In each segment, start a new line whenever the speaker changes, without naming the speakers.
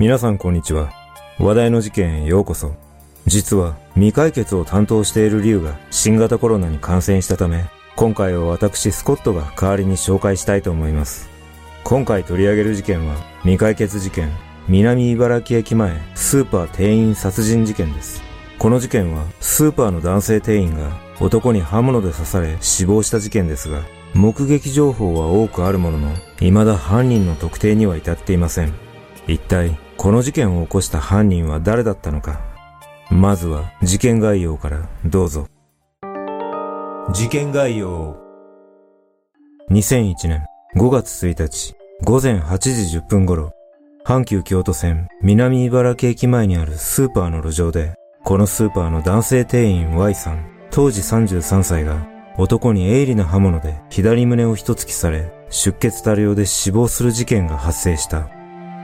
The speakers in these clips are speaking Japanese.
皆さんこんにちは。話題の事件へようこそ。実は未解決を担当している竜が新型コロナに感染したため、今回は私スコットが代わりに紹介したいと思います。今回取り上げる事件は未解決事件、南茨城駅前スーパー店員殺人事件です。この事件はスーパーの男性店員が男に刃物で刺され死亡した事件ですが、目撃情報は多くあるものの、未だ犯人の特定には至っていません。一体この事件を起こした犯人は誰だったのか。まずは事件概要からどうぞ。事件概要。2001年5月1日午前8時10分頃、阪急京都線南茨城駅前にあるスーパーの路上で、このスーパーの男性店員 Y さん、当時33歳が男に鋭利な刃物で左胸を一突きされ、出血多量で死亡する事件が発生した。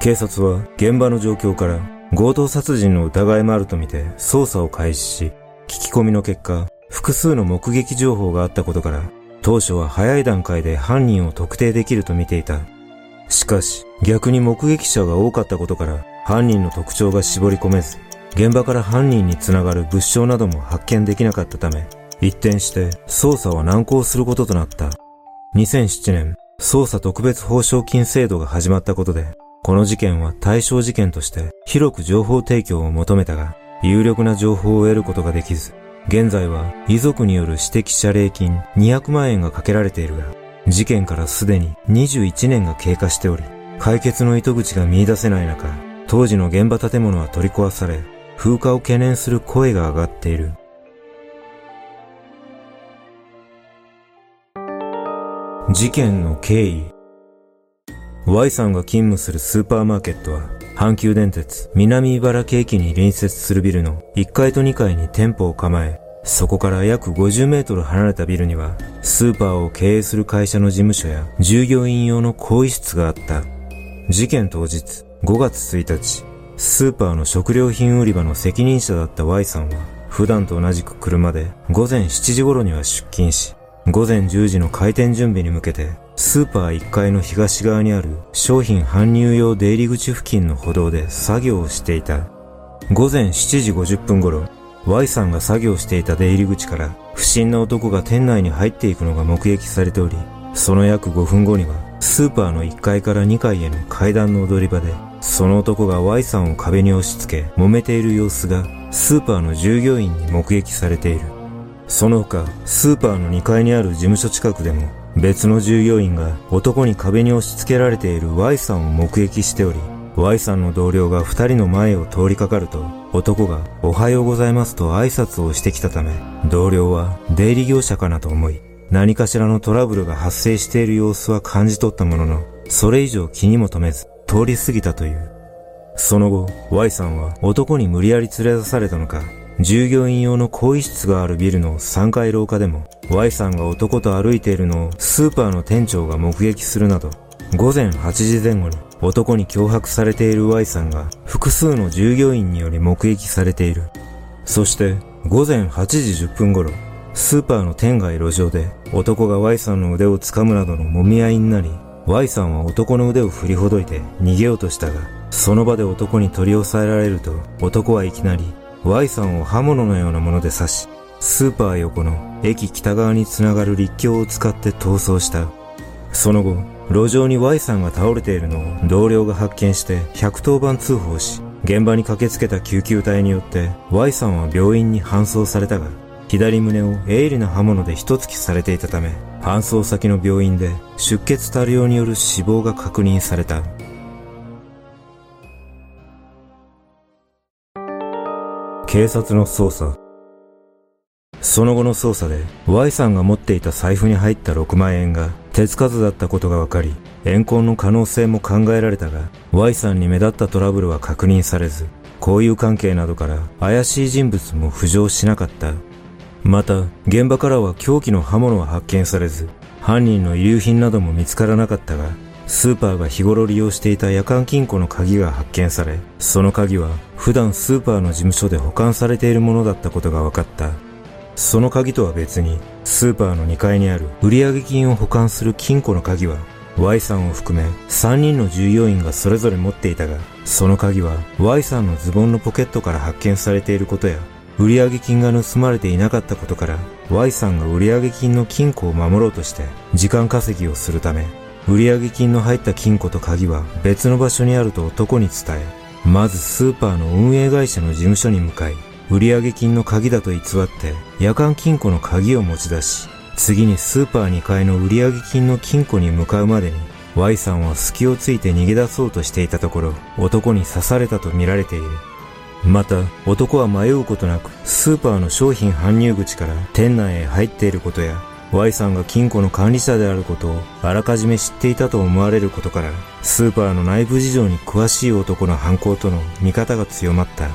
警察は現場の状況から強盗殺人の疑いもあるとみて捜査を開始し、聞き込みの結果、複数の目撃情報があったことから、当初は早い段階で犯人を特定できると見ていた。しかし、逆に目撃者が多かったことから、犯人の特徴が絞り込めず、現場から犯人につながる物証なども発見できなかったため、一転して捜査は難航することとなった。2007年、捜査特別報奨金制度が始まったことで、この事件は対象事件として広く情報提供を求めたが、有力な情報を得ることができず、現在は遺族による私的謝礼金200万円がかけられているが、事件からすでに21年が経過しており、解決の糸口が見出せない中、当時の現場建物は取り壊され、風化を懸念する声が上がっている。事件の経緯 Y さんが勤務するスーパーマーケットは、阪急電鉄南茨城駅に隣接するビルの1階と2階に店舗を構え、そこから約50メートル離れたビルには、スーパーを経営する会社の事務所や従業員用の更衣室があった。事件当日、5月1日、スーパーの食料品売り場の責任者だった Y さんは、普段と同じく車で午前7時頃には出勤し、午前10時の開店準備に向けてスーパー1階の東側にある商品搬入用出入り口付近の歩道で作業をしていた。午前7時50分頃、Y さんが作業していた出入り口から不審な男が店内に入っていくのが目撃されており、その約5分後にはスーパーの1階から2階への階段の踊り場で、その男が Y さんを壁に押し付け揉めている様子がスーパーの従業員に目撃されている。その他、スーパーの2階にある事務所近くでも別の従業員が男に壁に押し付けられている Y さんを目撃しており、Y さんの同僚が二人の前を通りかかると、男がおはようございますと挨拶をしてきたため、同僚は出入り業者かなと思い、何かしらのトラブルが発生している様子は感じ取ったものの、それ以上気にも留めず、通り過ぎたという。その後、Y さんは男に無理やり連れ出されたのか、従業員用の更衣室があるビルの3階廊下でも Y さんが男と歩いているのをスーパーの店長が目撃するなど午前8時前後に男に脅迫されている Y さんが複数の従業員により目撃されている。そして午前8時10分頃スーパーの店外路上で男が Y さんの腕を掴むなどの揉み合いになり Y さんは男の腕を振りほどいて逃げようとしたがその場で男に取り押さえられると男はいきなり Y さんを刃物のようなもので刺し、スーパー横の駅北側につながる立橋を使って逃走した。その後、路上に Y さんが倒れているのを同僚が発見して110番通報し、現場に駆けつけた救急隊によって Y さんは病院に搬送されたが、左胸を鋭利な刃物で一突きされていたため、搬送先の病院で出血多量による死亡が確認された。警察の捜査。その後の捜査で Y さんが持っていた財布に入った6万円が手つかずだったことが分かり、怨恨の可能性も考えられたが、Y さんに目立ったトラブルは確認されず、交友関係などから怪しい人物も浮上しなかった。また、現場からは凶器の刃物は発見されず、犯人の遺留品なども見つからなかったが、スーパーが日頃利用していた夜間金庫の鍵が発見され、その鍵は普段スーパーの事務所で保管されているものだったことが分かった。その鍵とは別に、スーパーの2階にある売上金を保管する金庫の鍵は、Y さんを含め3人の従業員がそれぞれ持っていたが、その鍵は Y さんのズボンのポケットから発見されていることや、売上金が盗まれていなかったことから、Y さんが売上金の金庫を守ろうとして時間稼ぎをするため、売上金の入った金庫と鍵は別の場所にあると男に伝え、まずスーパーの運営会社の事務所に向かい、売上金の鍵だと偽って夜間金庫の鍵を持ち出し、次にスーパー2階の売上金の金庫に向かうまでに Y さんは隙をついて逃げ出そうとしていたところ男に刺されたと見られている。また男は迷うことなくスーパーの商品搬入口から店内へ入っていることや Y さんが金庫の管理者であることをあらかじめ知っていたと思われることからスーパーの内部事情に詳しい男の犯行との見方が強まった。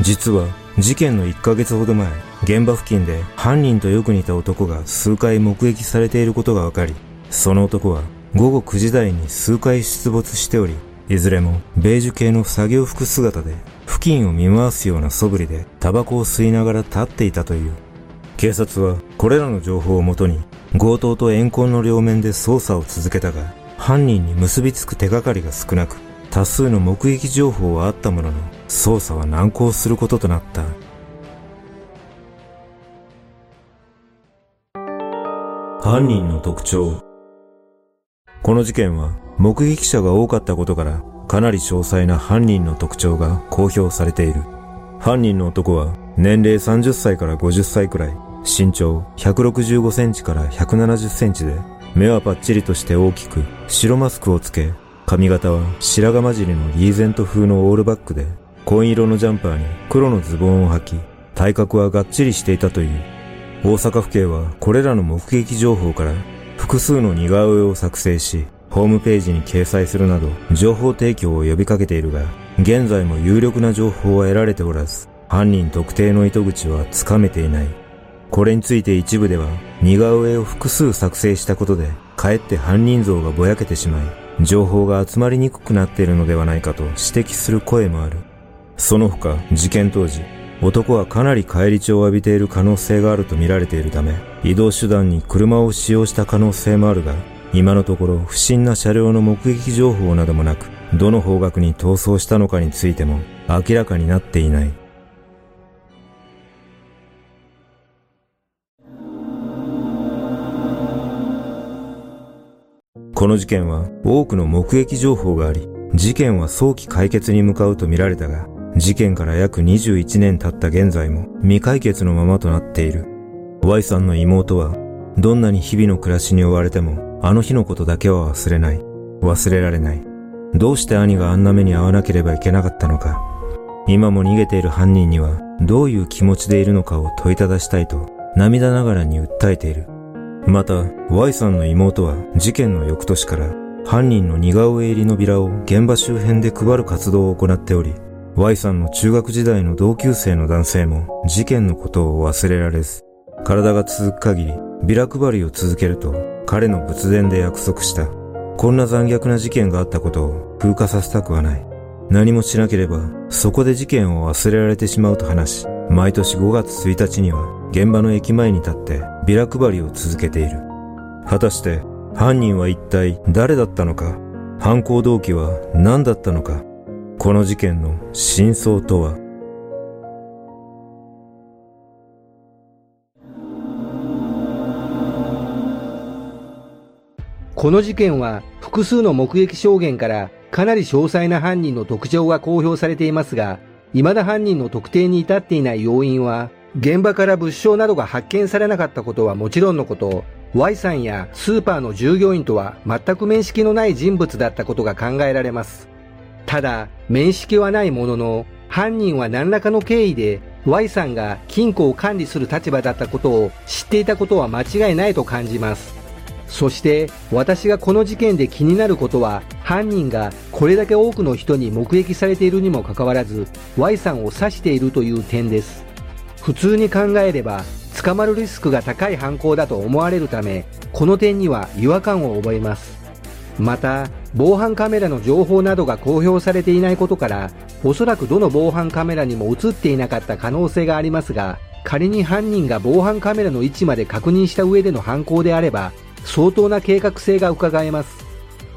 実は事件の1ヶ月ほど前、現場付近で犯人とよく似た男が数回目撃されていることが分かり、その男は午後9時台に数回出没しており、いずれもベージュ系の作業服姿で付近を見回すような素振りでタバコを吸いながら立っていたという。警察はこれらの情報をもとに強盗と怨恨の両面で捜査を続けたが、犯人に結びつく手がかりが少なく、多数の目撃情報はあったものの、捜査は難航することとなった。犯人の特徴この事件は目撃者が多かったことからかなり詳細な犯人の特徴が公表されている。犯人の男は年齢30歳から50歳くらい、身長165センチから170センチで、目はパッチリとして大きく、白マスクをつけ、髪型は白髪混じりのリーゼント風のオールバックで、紺色のジャンパーに黒のズボンを履き、体格はがっちりしていたという。大阪府警はこれらの目撃情報から複数の似顔絵を作成し、ホームページに掲載するなど情報提供を呼びかけているが、現在も有力な情報は得られておらず、犯人特定の糸口はつかめていない。これについて一部では似顔絵を複数作成したことで、かえって犯人像がぼやけてしまい、情報が集まりにくくなっているのではないかと指摘する声もある。その他、事件当時、男はかなり返り血を浴びている可能性があると見られているため、移動手段に車を使用した可能性もあるが、今のところ不審な車両の目撃情報などもなく、どの方角に逃走したのかについても明らかになっていない。この事件は多くの目撃情報があり、事件は早期解決に向かうと見られたが、事件から約21年経った現在も未解決のままとなっている。Y さんの妹は、どんなに日々の暮らしに追われても、あの日のことだけは忘れない。忘れられない。どうして兄があんな目に遭わなければいけなかったのか。今も逃げている犯人には、どういう気持ちでいるのかを問いただしたいと、涙ながらに訴えている。また、Y さんの妹は事件の翌年から犯人の似顔絵入りのビラを現場周辺で配る活動を行っており、Y さんの中学時代の同級生の男性も事件のことを忘れられず、体が続く限りビラ配りを続けると彼の仏殿で約束した。こんな残虐な事件があったことを風化させたくはない。何もしなければそこで事件を忘れられてしまうと話し、毎年5月1日には現場の駅前に立ってビラ配りを続けている。果たして犯人は一体誰だったのか？犯行動機は何だったのか？この事件の真相とは？
この事件は複数の目撃証言からかなり詳細な犯人の特徴が公表されていますが、未だ犯人の特定に至っていない要因は現場から物証などが発見されなかったことはもちろんのこと、Y さんやスーパーの従業員とは全く面識のない人物だったことが考えられます。ただ、面識はないものの、犯人は何らかの経緯で Y さんが金庫を管理する立場だったことを知っていたことは間違いないと感じます。そして私がこの事件で気になることは犯人がこれだけ多くの人に目撃されているにもかかわらず Y さんを刺しているという点です。普通に考えれば捕まるリスクが高い犯行だと思われるためこの点には違和感を覚えますまた防犯カメラの情報などが公表されていないことからおそらくどの防犯カメラにも映っていなかった可能性がありますが仮に犯人が防犯カメラの位置まで確認した上での犯行であれば相当な計画性が伺えます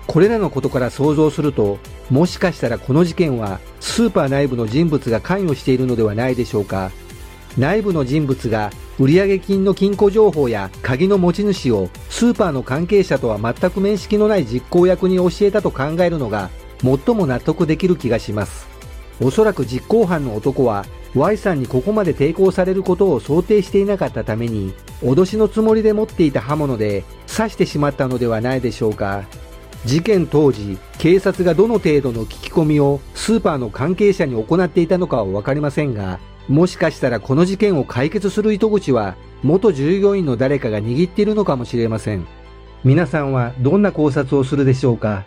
これらのことから想像すると、もしかしたらこの事件はスーパー内部の人物が関与しているのではないでしょうか。内部の人物が売上金の金庫情報や鍵の持ち主をスーパーの関係者とは全く面識のない実行役に教えたと考えるのが最も納得できる気がします。おそらく実行犯の男は Y さんにここまで抵抗されることを想定していなかったために脅しのつもりで持っていた刃物で刺してしまったのではないでしょうか。事件当時、警察がどの程度の聞き込みをスーパーの関係者に行っていたのかはわかりませんが、もしかしたらこの事件を解決する糸口は元従業員の誰かが握っているのかもしれません。皆さんはどんな考察をするでしょうか？